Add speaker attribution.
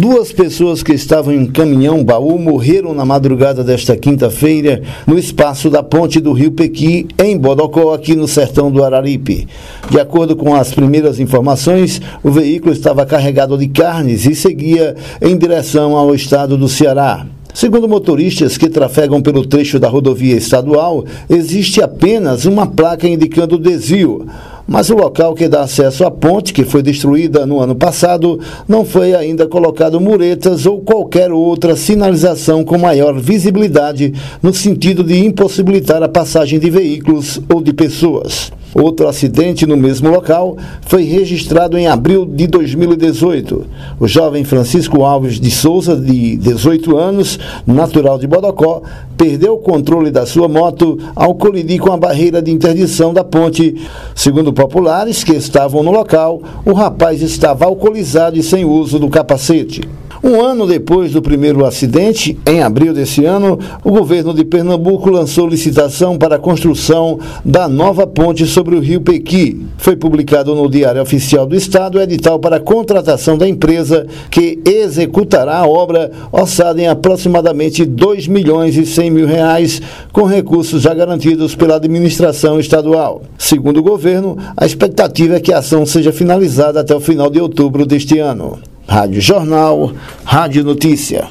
Speaker 1: Duas pessoas que estavam em um caminhão baú morreram na madrugada desta quinta-feira no espaço da ponte do Rio Pequi, em Bodocó, aqui no sertão do Araripe. De acordo com as primeiras informações, o veículo estava carregado de carnes e seguia em direção ao estado do Ceará. Segundo motoristas que trafegam pelo trecho da rodovia estadual, existe apenas uma placa indicando desvio mas o local que dá acesso à ponte, que foi destruída no ano passado, não foi ainda colocado muretas ou qualquer outra sinalização com maior visibilidade no sentido de impossibilitar a passagem de veículos ou de pessoas. Outro acidente no mesmo local foi registrado em abril de 2018. O jovem Francisco Alves de Souza, de 18 anos, natural de Bodocó, perdeu o controle da sua moto ao colidir com a barreira de interdição da ponte. Segundo populares que estavam no local, o rapaz estava alcoolizado e sem uso do capacete. Um ano depois do primeiro acidente, em abril desse ano, o governo de Pernambuco lançou licitação para a construção da nova ponte sobre o rio Pequi. Foi publicado no Diário Oficial do Estado o edital para a contratação da empresa que executará a obra orçada em aproximadamente 2 milhões e 100 mil reais, com recursos já garantidos pela administração estadual. Segundo o governo, a expectativa é que a ação seja finalizada até o final de outubro deste ano. Rádio Jornal, Rádio Notícia.